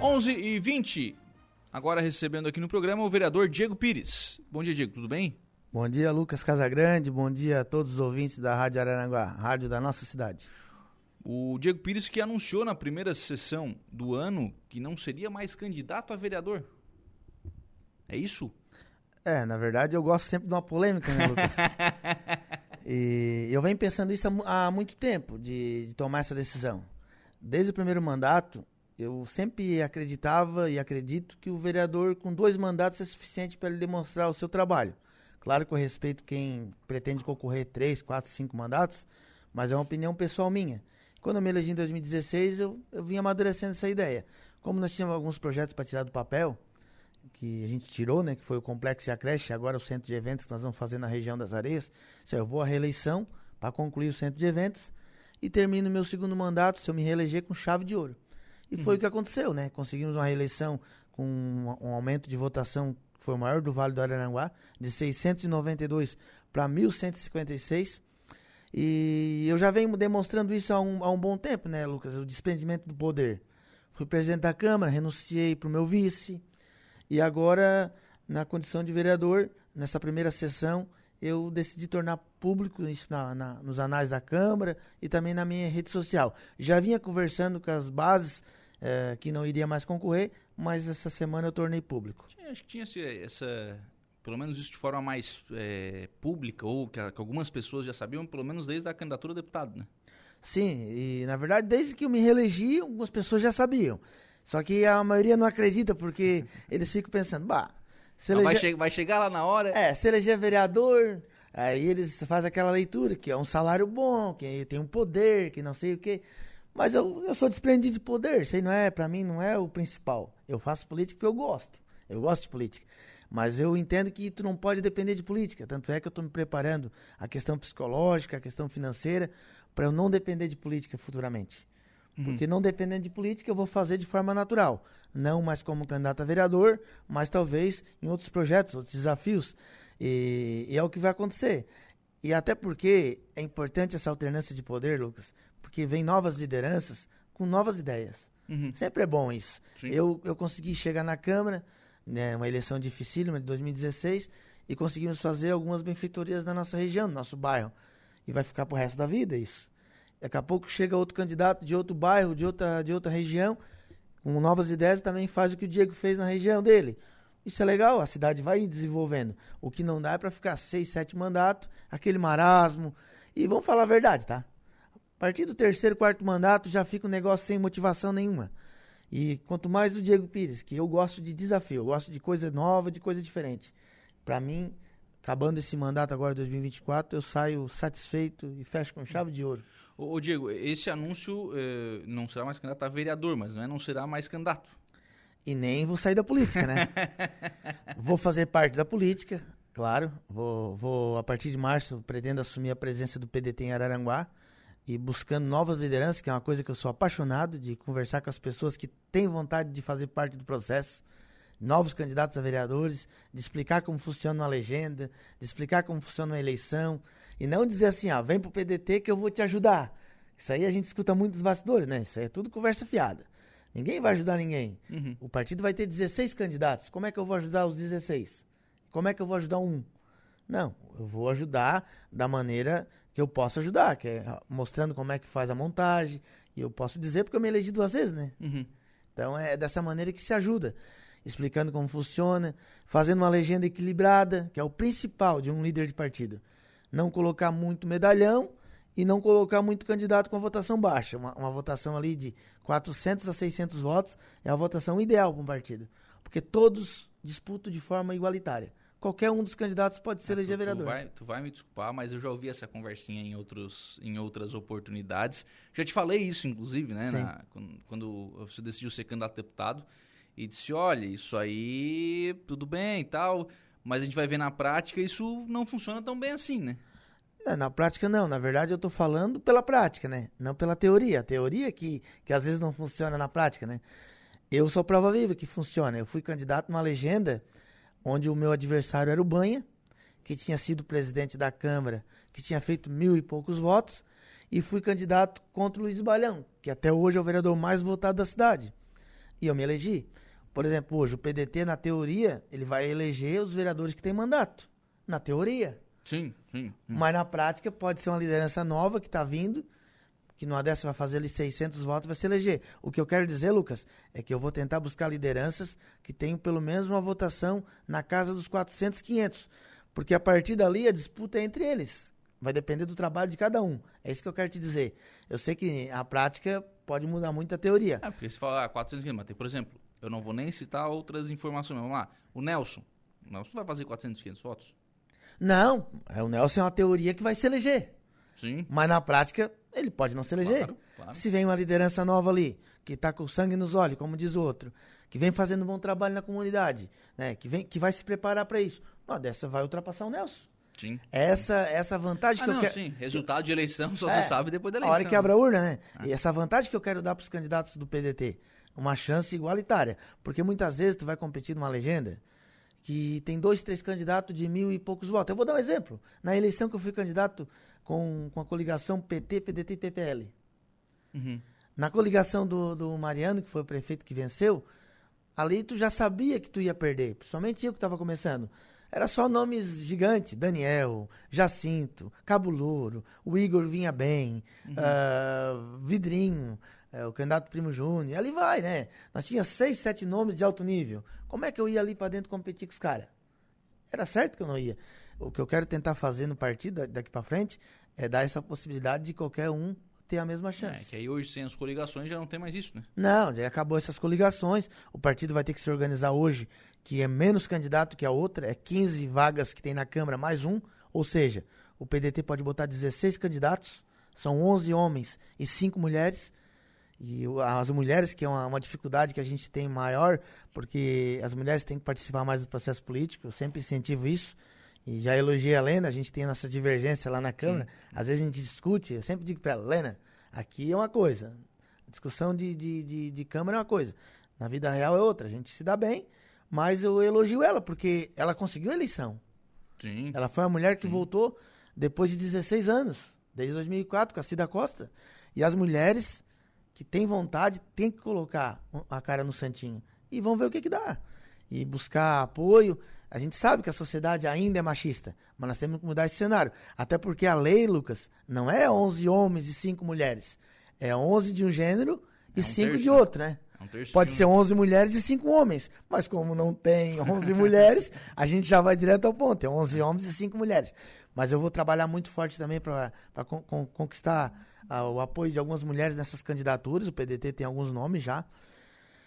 11 e 20. Agora recebendo aqui no programa o vereador Diego Pires. Bom dia, Diego, tudo bem? Bom dia, Lucas Casagrande. Bom dia a todos os ouvintes da Rádio Araranguá, rádio da nossa cidade. O Diego Pires que anunciou na primeira sessão do ano que não seria mais candidato a vereador. É isso? É, na verdade eu gosto sempre de uma polêmica, né, Lucas? e eu venho pensando isso há, muito tempo, de, de tomar essa decisão. Desde o primeiro mandato, eu sempre acreditava e acredito que o vereador com dois mandatos é suficiente para ele demonstrar o seu trabalho. Claro que eu respeito quem pretende concorrer três, quatro, cinco mandatos, mas é uma opinião pessoal minha. Quando eu me elegi em 2016, eu, eu vim amadurecendo essa ideia. Como nós tínhamos alguns projetos para tirar do papel, que a gente tirou, né, que foi o Complexo e a Creche, agora o centro de eventos que nós vamos fazer na região das Areias. Se eu vou à reeleição para concluir o centro de eventos e termino meu segundo mandato se eu me reeleger com chave de ouro. E uhum. foi o que aconteceu, né? Conseguimos uma reeleição com um, um aumento de votação que foi o maior do Vale do Araranguá, de 692 para 1156. E eu já venho demonstrando isso há um, há um bom tempo, né, Lucas? O desprendimento do poder. Fui presidente da Câmara, renunciei para o meu vice. E agora, na condição de vereador, nessa primeira sessão, eu decidi tornar público isso na, na, nos anais da Câmara e também na minha rede social. Já vinha conversando com as bases é, que não iria mais concorrer, mas essa semana eu tornei público. Acho que tinha essa, pelo menos isso de forma mais é, pública, ou que, que, algumas pessoas já sabiam, pelo menos desde a candidatura a deputado, né? Sim, e na verdade, desde que eu me reelegi, algumas pessoas já sabiam. Só que a maioria não acredita, porque eles ficam pensando, bah, se eleger... vai, che vai, chegar lá na hora. É, se eleger vereador, aí eles fazem aquela leitura, que é um salário bom, que tem um poder, que não sei o quê. Mas eu, eu sou desprendido de poder, isso aí não é, para mim, não é o principal. Eu faço política porque eu gosto. Eu gosto de política. Mas eu entendo que tu não pode depender de política. Tanto é que eu estou me preparando a questão psicológica, a questão financeira, para eu não depender de política futuramente. Uhum. Porque não dependendo de política, eu vou fazer de forma natural. Não mais como candidato a vereador, mas talvez em outros projetos, outros desafios. E, e é o que vai acontecer. E até porque é importante essa alternância de poder, Lucas, porque vem novas lideranças com novas ideias. Uhum. Sempre é bom isso. Eu, eu consegui chegar na Câmara né, uma eleição dificílima de 2016 e conseguimos fazer algumas benfeitorias na nossa região, no nosso bairro. E vai ficar pro resto da vida isso. Daqui a pouco chega outro candidato de outro bairro, de outra, de outra região, com novas ideias e também faz o que o Diego fez na região dele. Isso é legal, a cidade vai desenvolvendo. O que não dá é para ficar seis, sete mandatos, aquele marasmo. E vamos falar a verdade, tá? A partir do terceiro, quarto mandato já fica um negócio sem motivação nenhuma. E quanto mais o Diego Pires, que eu gosto de desafio, eu gosto de coisa nova, de coisa diferente. Para mim, acabando esse mandato agora 2024, eu saio satisfeito e fecho com chave de ouro. Ô, ô Diego, esse anúncio eh, não será mais candidato a vereador, mas não, é, não será mais candidato. E nem vou sair da política, né? vou fazer parte da política, claro. Vou, vou, a partir de março, pretendo assumir a presença do PDT em Araranguá e buscando novas lideranças, que é uma coisa que eu sou apaixonado de conversar com as pessoas que têm vontade de fazer parte do processo, novos candidatos a vereadores, de explicar como funciona uma legenda, de explicar como funciona uma eleição, e não dizer assim, ah, vem pro PDT que eu vou te ajudar. Isso aí a gente escuta muito dos bastidores, né? Isso aí é tudo conversa fiada. Ninguém vai ajudar ninguém. Uhum. O partido vai ter 16 candidatos. Como é que eu vou ajudar os 16? Como é que eu vou ajudar um? Não, eu vou ajudar da maneira que eu posso ajudar, que é mostrando como é que faz a montagem. E eu posso dizer porque eu me elegi duas vezes, né? Uhum. Então é dessa maneira que se ajuda. Explicando como funciona, fazendo uma legenda equilibrada, que é o principal de um líder de partido. Não colocar muito medalhão e não colocar muito candidato com votação baixa. Uma, uma votação ali de 400 a 600 votos é a votação ideal para um partido. Porque todos disputam de forma igualitária qualquer um dos candidatos pode ser ah, eleger vereador. Tu vai, tu vai me desculpar, mas eu já ouvi essa conversinha em, outros, em outras oportunidades. Já te falei isso, inclusive, né? Na, quando, quando, você decidiu ser candidato a deputado. E disse, olha, isso aí, tudo bem e tal, mas a gente vai ver na prática, isso não funciona tão bem assim, né? Na prática não, na verdade eu estou falando pela prática, né? Não pela teoria. A teoria que, que às vezes não funciona na prática, né? Eu sou prova viva que funciona. Eu fui candidato numa legenda onde o meu adversário era o Banha, que tinha sido presidente da Câmara, que tinha feito mil e poucos votos, e fui candidato contra o Luiz Balhão, que até hoje é o vereador mais votado da cidade. E eu me elegi. Por exemplo, hoje o PDT, na teoria, ele vai eleger os vereadores que têm mandato. Na teoria. Sim, sim. sim. Mas na prática pode ser uma liderança nova que está vindo, que numa dessa vai fazer ali 600 votos vai se eleger. O que eu quero dizer, Lucas, é que eu vou tentar buscar lideranças que tenham pelo menos uma votação na casa dos 400, 500. Porque a partir dali a disputa é entre eles. Vai depender do trabalho de cada um. É isso que eu quero te dizer. Eu sei que a prática pode mudar muito a teoria. É, porque se falar ah, 400 500, mas tem, por exemplo, eu não vou nem citar outras informações. Vamos lá. O Nelson. O Nelson vai fazer 400, 500 votos? Não. É, o Nelson é uma teoria que vai se eleger. Sim. Mas na prática, ele pode não se eleger. Claro, claro. Se vem uma liderança nova ali, que está com sangue nos olhos, como diz o outro, que vem fazendo um bom trabalho na comunidade, né? que, vem, que vai se preparar para isso, uma dessa vai ultrapassar o Nelson. Sim. Essa, essa vantagem Ah, que eu não, quero. sim. Resultado de eleição só É, se sabe depois da A eleição. hora que abre a urna, né? Ah. E essa vantagem que eu quero dar para os candidatos do PDT, uma chance igualitária. Porque muitas vezes tu vai competir numa legenda que tem dois, três candidatos de mil e poucos votos. Eu vou dar um exemplo. Na eleição que eu fui candidato com, com a coligação PT, PDT e PPL. Uhum. Na coligação do, do Mariano, que foi o prefeito que venceu, ali tu já sabia que tu ia perder, principalmente eu que estava começando. Era só nomes gigantes, Daniel, Jacinto, Cabo Louro, o Igor vinha bem, ah, Vidrinho, eh, o candidato Primo Júnior, ali vai, né? Nós tínhamos seis, sete nomes de alto nível. Como é que eu ia ali para dentro competir com os caras? Era certo que eu não ia. O que eu quero tentar fazer no partido da- daqui para frente é dar essa possibilidade de qualquer um ter a mesma É, chance. que aí hoje sem as coligações já não tem mais isso, né? Não, já acabou essas coligações. O partido vai ter que se organizar hoje, que é menos candidato que a outra, é 15 vagas que tem na Câmara mais um. Ou seja, o PDT pode botar 16 candidatos, são 11 homens e 5 mulheres. E as mulheres, que é uma, uma dificuldade que a gente tem maior, porque as mulheres têm que participar mais do processo político, eu sempre incentivo isso. E já elogiei a Lena, a gente tem a nossa divergência lá na Câmara. Às vezes a gente discute, eu sempre digo para ela, Lena, aqui é uma coisa, discussão de, de, de, de Câmara é uma coisa, na vida real é outra. A gente se dá bem, mas eu elogio ela, porque ela conseguiu a eleição. Sim. Ela foi a mulher que voltou depois de 16 anos, desde 2004, com a Cida Costa. E as mulheres que têm vontade têm que colocar a cara no santinho. E vão ver o que, que dá. E buscar apoio. A gente sabe que a sociedade ainda é machista, mas nós temos que mudar esse cenário. Até porque a lei, Lucas, não é 11 homens e 5 mulheres. É 11 de um gênero e É um 5 terço, de outro, né? É um Pode de ser 11 mulheres e 5 homens. Mas como não tem 11 mulheres, a gente já vai direto ao ponto. É 11 homens e 5 mulheres. Mas eu vou trabalhar muito forte também para conquistar ah, o apoio de algumas mulheres nessas candidaturas. O PDT tem alguns nomes já.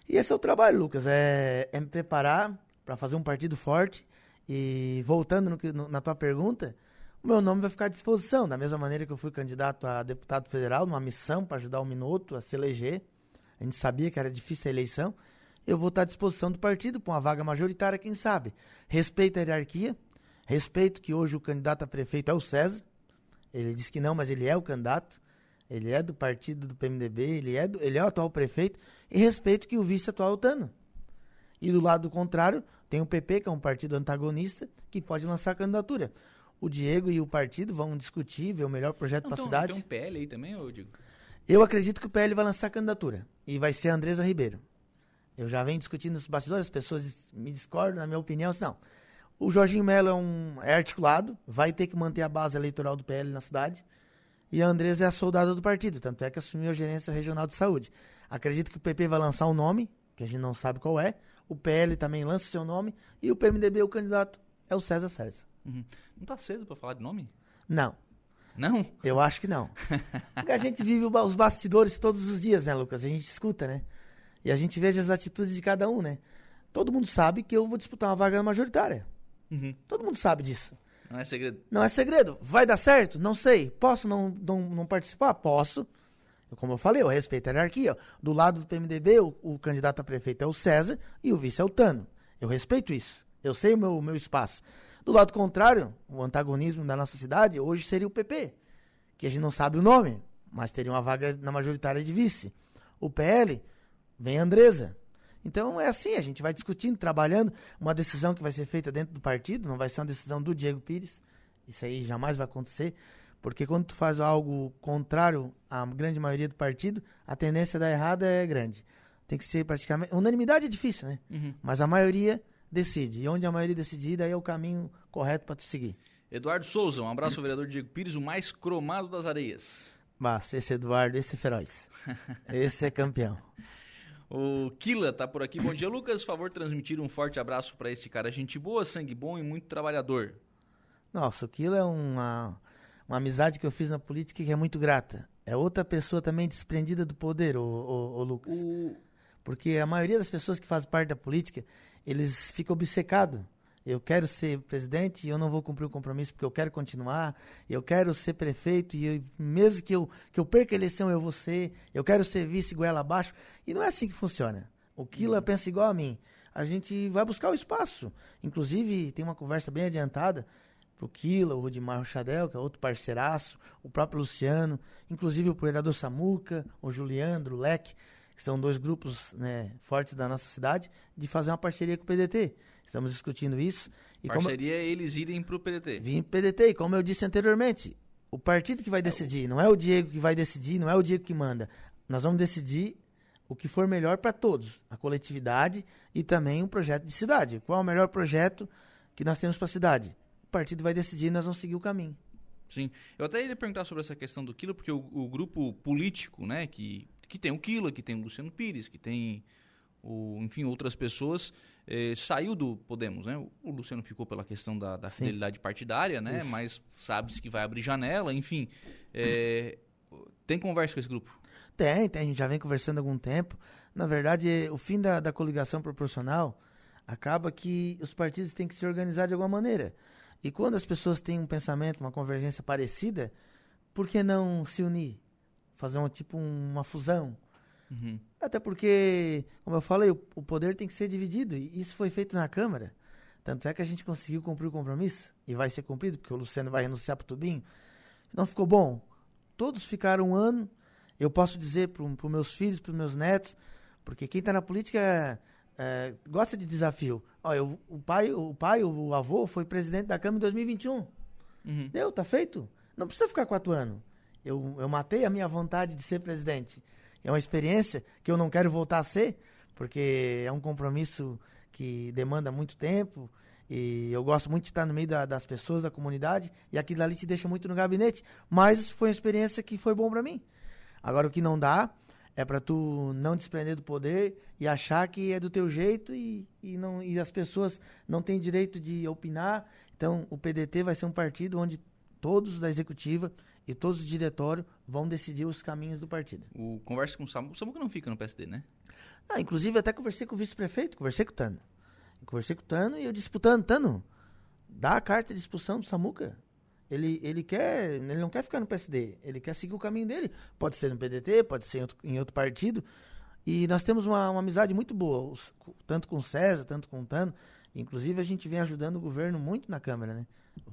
E esse é o trabalho, Lucas. É, é me preparar para fazer um partido forte. E voltando no no- na tua pergunta, o meu nome vai ficar à disposição. Da mesma maneira que eu fui candidato a deputado federal, numa missão para ajudar o Minuto a se eleger. A gente sabia que era difícil a eleição. Eu vou estar à disposição do partido para uma vaga majoritária, quem sabe. Respeito a hierarquia. Respeito que hoje o candidato a prefeito é o César. Ele disse que não, mas ele é o candidato. Ele é do partido do PMDB, ele é, do- ele é o atual prefeito. E respeito que o vice atual é o Tano. E do lado contrário, tem o PP, que é um partido antagonista, que pode lançar candidatura. O Diego e o partido vão discutir, ver o melhor projeto para a cidade. Tem um PL aí também, eu digo. Eu acredito que o PL vai lançar candidatura. E vai ser a Andresa Ribeiro. Eu já venho discutindo nos bastidores, as pessoas me discordam, na minha opinião, assim, não. O Jorginho Melo é, um, é articulado, vai ter que manter a base eleitoral do PL na cidade. E a Andresa é a soldada do partido, tanto é que assumiu a gerência regional de saúde. Acredito que o PP vai lançar um nome, que a gente não sabe qual é. O PL também lança o seu nome. E o PMDB, o candidato, é o César César. Uhum. Não tá cedo pra falar de nome? Não, Não? eu acho que não. Porque a gente vive os bastidores todos os dias, né, Lucas? A gente escuta, né? E a gente veja as atitudes de cada um, né? Todo mundo sabe que eu vou disputar uma vaga majoritária. Uhum. Todo mundo sabe disso. Não é segredo. Não é segredo. Vai dar certo? Não sei. Posso não, não, não participar? Posso. Como eu falei, eu respeito a hierarquia. Do lado do PMDB, o, o candidato a prefeito é o César e o vice é o Tano. Eu respeito isso. Eu sei o meu, o meu espaço. Do lado contrário, o antagonismo da nossa cidade hoje seria o PP, que a gente não sabe o nome, mas teria uma vaga na majoritária de vice. O PL vem a Andresa. Então é assim, a gente vai discutindo, trabalhando, uma decisão que vai ser feita dentro do partido, não vai ser uma decisão do Diego Pires. Isso aí jamais vai acontecer, porque quando tu faz algo contrário à grande maioria do partido, a tendência a dar errado é grande. tem que ser praticamente. Unanimidade é difícil, né? Uhum. Mas a maioria decide. E onde a maioria decidir, aí é o caminho correto para tu seguir. Eduardo Souza, um abraço ao vereador Diego Pires, o mais cromado das areias. Mas esse Eduardo, esse é feroz. esse é campeão. O Kila tá por aqui. Bom dia, Lucas. Favor transmitir um forte abraço para este cara. Gente boa, sangue bom e muito trabalhador. Nossa, o Kila é uma, uma amizade que eu fiz na política que é muito grata. É outra pessoa também desprendida do poder, o, o, o Lucas. O... Porque a maioria das pessoas que fazem parte da política, eles ficam obcecados eu quero ser presidente e eu não vou cumprir o compromisso porque eu quero continuar, eu quero ser prefeito e eu, mesmo que eu, que eu perca a eleição eu vou ser, eu quero ser vice goela abaixo. E não é assim que funciona. O Kila uhum. pensa igual a mim. A gente vai buscar o espaço. Inclusive, tem uma conversa bem adiantada pro Kila, o Rudimar Rochadel, que é outro parceiraço, o próprio Luciano, inclusive o vereador Samuca, o Juliandro, o Leque, que são dois grupos né, fortes da nossa cidade, de fazer uma parceria com o PDT. Estamos discutindo isso. E Parceria como... eles irem para o PDT. Vim para o PDT, e como eu disse anteriormente, o partido que vai decidir, não é o Diego que vai decidir, não é o Diego que manda. Nós vamos decidir o que for melhor para todos, a coletividade e também um projeto de cidade. Qual é o melhor projeto que nós temos para a cidade? Partido vai decidir e nós vamos seguir o caminho. Sim. Eu até ia perguntar sobre essa questão do Quilo, porque o, o grupo político, né, que, que tem o Quilo, que tem o Luciano Pires, que tem o, enfim, outras pessoas, eh, saiu do Podemos, né? O Luciano ficou pela questão da, da fidelidade partidária, né? Isso. Mas sabe-se que vai abrir janela, enfim. Eh, tem conversa com esse grupo? Tem, tem. A gente já vem conversando há algum tempo. Na verdade, o fim da, da coligação proporcional acaba que os partidos têm que se organizar de alguma maneira. E quando as pessoas têm um pensamento, uma convergência parecida, por que não se unir? Fazer um, tipo uma fusão? Uhum. Até porque, como eu falei, o, o, poder tem que ser dividido. E isso foi feito na Câmara. Tanto é que a gente conseguiu cumprir o compromisso. E vai ser cumprido, porque o Luciano vai renunciar para tudinho. Não ficou bom. Todos ficaram um ano. Eu posso dizer para os meus filhos, para os meus netos, porque quem está na política é, gosta de desafio. Ó, eu, o pai, o pai, o avô foi presidente da Câmara em 2021. Uhum. Deu, tá feito. Não precisa ficar quatro anos. Eu, eu matei a minha vontade de ser presidente. É uma experiência que eu não quero voltar a ser, porque é um compromisso que demanda muito tempo. E eu gosto muito de estar no meio da, das pessoas, da comunidade, e aquilo ali te deixa muito no gabinete. Mas foi uma experiência que foi bom para mim. Agora, o que não dá é para tu não desprender do poder e achar que é do teu jeito e, e, não, e as pessoas não têm direito de opinar. Então, o PDT vai ser um partido onde todos da executiva e todos os diretórios vão decidir os caminhos do partido. O conversa com o Samuca, o Samuca não fica no PSD, né? Ah, inclusive até conversei com o vice-prefeito, conversei com o Tano. Conversei com o Tano e eu disputando, Tano, dá a carta de expulsão do Samuca. Ele, ele quer, ele não quer ficar no PSD, ele quer seguir o caminho dele. Pode ser no PDT, pode ser em outro, em outro partido. E nós temos uma, uma amizade muito boa, os, tanto com o César, tanto com o Tano. Inclusive a gente vem ajudando o governo muito na Câmara, né?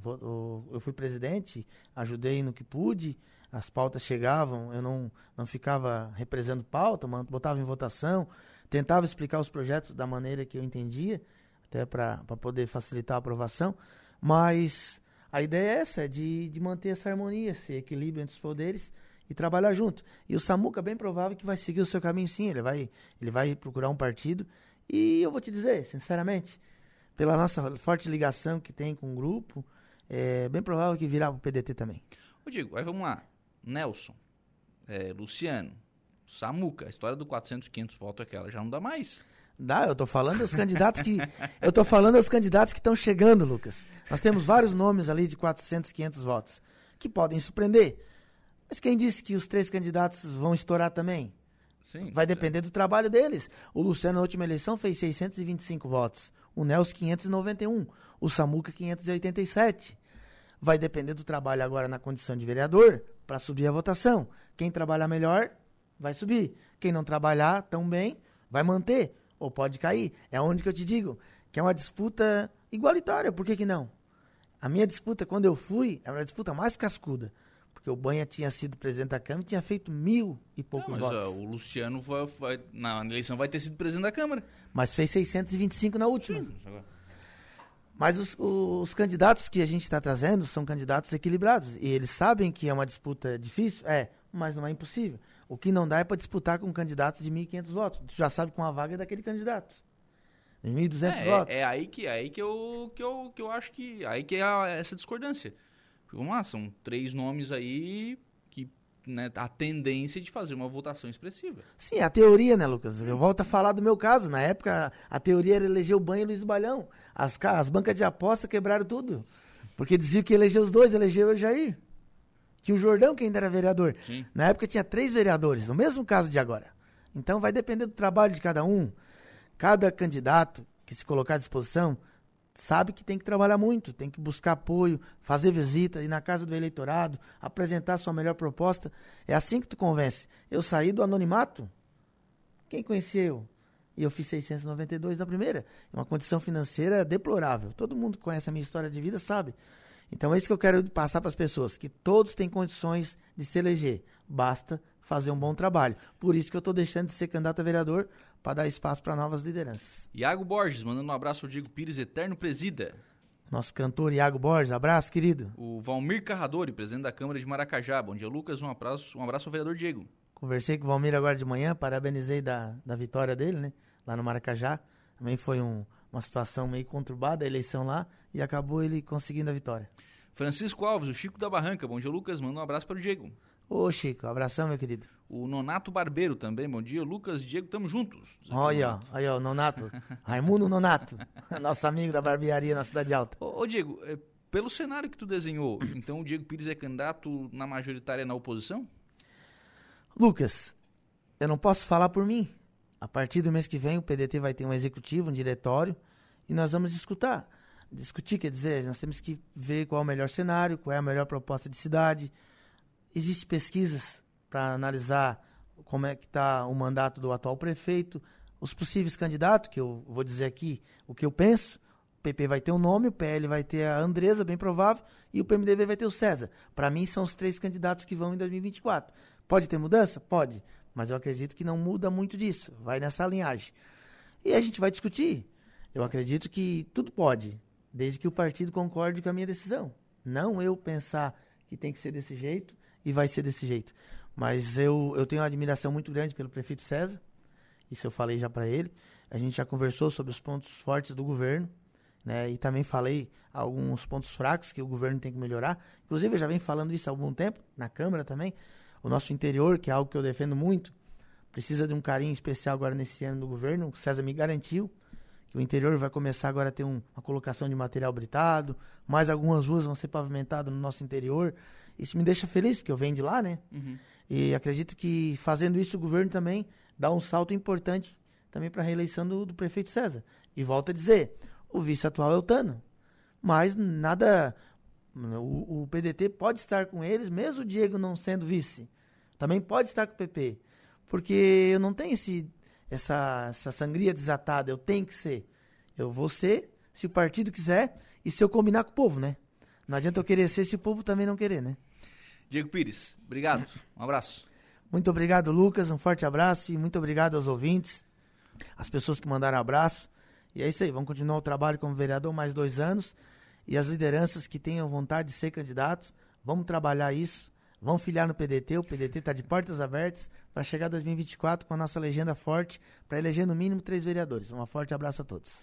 eu fui presidente, ajudei no que pude, as pautas chegavam, eu não, não ficava represando pauta, botava em votação, tentava explicar os projetos da maneira que eu entendia, até para poder facilitar a aprovação, mas a ideia é essa, de, de manter essa harmonia, esse equilíbrio entre os poderes e trabalhar junto. E o Samuca bem provável que vai seguir o seu caminho sim, ele vai, ele vai procurar um partido, e eu vou te dizer, sinceramente, pela nossa forte ligação que tem com o grupo, é bem provável que virar o PDT também. Eu digo, aí vamos lá. Nelson, é, Luciano, Samuca, a história do 400, 500 votos aquela já não dá mais. Dá, eu tô falando dos candidatos que eu tô falando dos candidatos que estão chegando, Lucas. Nós temos vários nomes ali de 400, 500 votos que podem surpreender. Mas quem disse que os três candidatos vão estourar também? Sim, Vai depender do trabalho deles. O Luciano na última eleição fez 625 votos o Nelson 591, o Samuca 587. Vai depender do trabalho agora na condição de vereador para subir a votação. Quem trabalhar melhor vai subir. Quem não trabalhar tão bem vai manter ou pode cair. É onde que eu te digo que é uma disputa igualitária. Por que, que não? A minha disputa, quando eu fui, era uma disputa mais cascuda. Porque o Banha tinha sido presidente da Câmara e tinha feito mil e poucos não, mas, votos. o Luciano vai, vai, na eleição vai ter sido presidente da Câmara. Mas fez 625 na última. Sim. Mas os, os, candidatos que a gente está trazendo são candidatos equilibrados. E eles sabem que é uma disputa difícil? É, mas não é impossível. O que não dá é para disputar com candidatos de 1.500 votos. Tu já sabe com a vaga é daquele candidato. Em 1.200 é, votos. É, é, aí que, é aí que, eu, que, eu, que eu acho que. Aí que é a, essa discordância. Vamos lá, são três nomes aí que né, a tendência de fazer uma votação expressiva. Sim, a teoria, né, Lucas? Eu volto a falar do meu caso. Na época, a teoria era eleger o Banho e o Luiz Balhão. As, as bancas de aposta quebraram tudo. Porque diziam que eleger os dois, elegeu o Jair. Tinha o Jordão que ainda era vereador. Sim. Na época tinha três vereadores, no mesmo caso de agora. Então vai depender do trabalho de cada um. Cada candidato que se colocar à disposição sabe que tem que trabalhar muito, tem que buscar apoio, fazer visita, ir na casa do eleitorado, apresentar a sua melhor proposta. É assim que tu convence. Eu saí do anonimato. Quem conhecia eu? E eu fiz 692 da primeira. Uma condição financeira deplorável. Todo mundo que conhece a minha história de vida sabe. Então é isso que eu quero passar para as pessoas, que todos têm condições de se eleger. Basta fazer um bom trabalho. Por isso que eu estou deixando de ser candidato a vereador para dar espaço para novas lideranças. Iago Borges, mandando um abraço ao Diego Pires, eterno presida. Nosso cantor Iago Borges, abraço, querido. O Valmir Carradori, presidente da Câmara de Maracajá. Bom dia, Lucas. Um abraço, um abraço ao vereador Diego. Conversei com o Valmir agora de manhã, parabenizei da, da vitória dele, né? Lá no Maracajá. Também foi um, uma situação meio conturbada a eleição lá e acabou ele conseguindo a vitória. Francisco Alves, o Chico da Barranca. Bom dia, Lucas. Manda um abraço para o Diego. Ô, Chico, abração, meu querido. O Nonato Barbeiro também, bom dia. Lucas Diego, tamo juntos. Olha, ó, aí, ó, Nonato. Raimundo Nonato, nosso amigo da barbearia na Cidade Alta. Ô, ô Diego, é, pelo cenário que tu desenhou, então o Diego Pires é candidato na majoritária na oposição? Lucas, eu não posso falar por mim. A partir do mês que vem, o PDT vai ter um executivo, um diretório, e nós vamos discutir. Discutir, quer dizer, nós temos que ver qual é o melhor cenário, qual é a melhor proposta de cidade, Existem pesquisas para analisar como é que está o mandato do atual prefeito, os possíveis candidatos, que eu vou dizer aqui o que eu penso. O PP vai ter um nome, o PL vai ter a Andresa, bem provável, e o PMDB vai ter o César. Para mim, são os três candidatos que vão em 2024. Pode ter mudança? Pode. Mas eu acredito que não muda muito disso. Vai nessa linhagem. E a gente vai discutir. Eu acredito que tudo pode, desde que o partido concorde com a minha decisão. Não eu pensar que tem que ser desse jeito e vai ser desse jeito. Mas eu, eu tenho uma admiração muito grande pelo prefeito César. Isso eu falei já para ele. A gente já conversou sobre os pontos fortes do governo. Né? E também falei alguns pontos fracos que o governo tem que melhorar. Inclusive, eu já venho falando isso há algum tempo, na Câmara também. O nosso interior, que é algo que eu defendo muito, precisa de um carinho especial agora nesse ano do governo. O César me garantiu que o interior vai começar agora a ter um, uma colocação de material britado, mais algumas ruas vão ser pavimentadas no nosso interior. Isso me deixa feliz, porque eu venho de lá, né? Uhum. E acredito que fazendo isso o governo também dá um salto importante também para a reeleição do, do, prefeito César. E volto a dizer, o vice atual é o Tano. Mas nada. O, o, PDT pode estar com eles, mesmo o Diego não sendo vice. Também pode estar com o PP. Porque eu não tenho esse, essa, essa sangria desatada. Eu tenho que ser. Eu vou ser, se o partido quiser, e se eu combinar com o povo, né? Não adianta eu querer ser se o povo também não querer, né? Diego Pires, obrigado. Um abraço. Muito obrigado, Lucas. Um forte abraço e muito obrigado aos ouvintes, as pessoas que mandaram abraço. E é isso aí, vamos continuar o trabalho como vereador mais dois anos. E as lideranças que tenham vontade de ser candidatos, vamos trabalhar isso. Vamos filiar no PDT, o PDT está de portas abertas para chegar 2024 com a nossa legenda forte, para eleger no mínimo três vereadores. Um forte abraço a todos.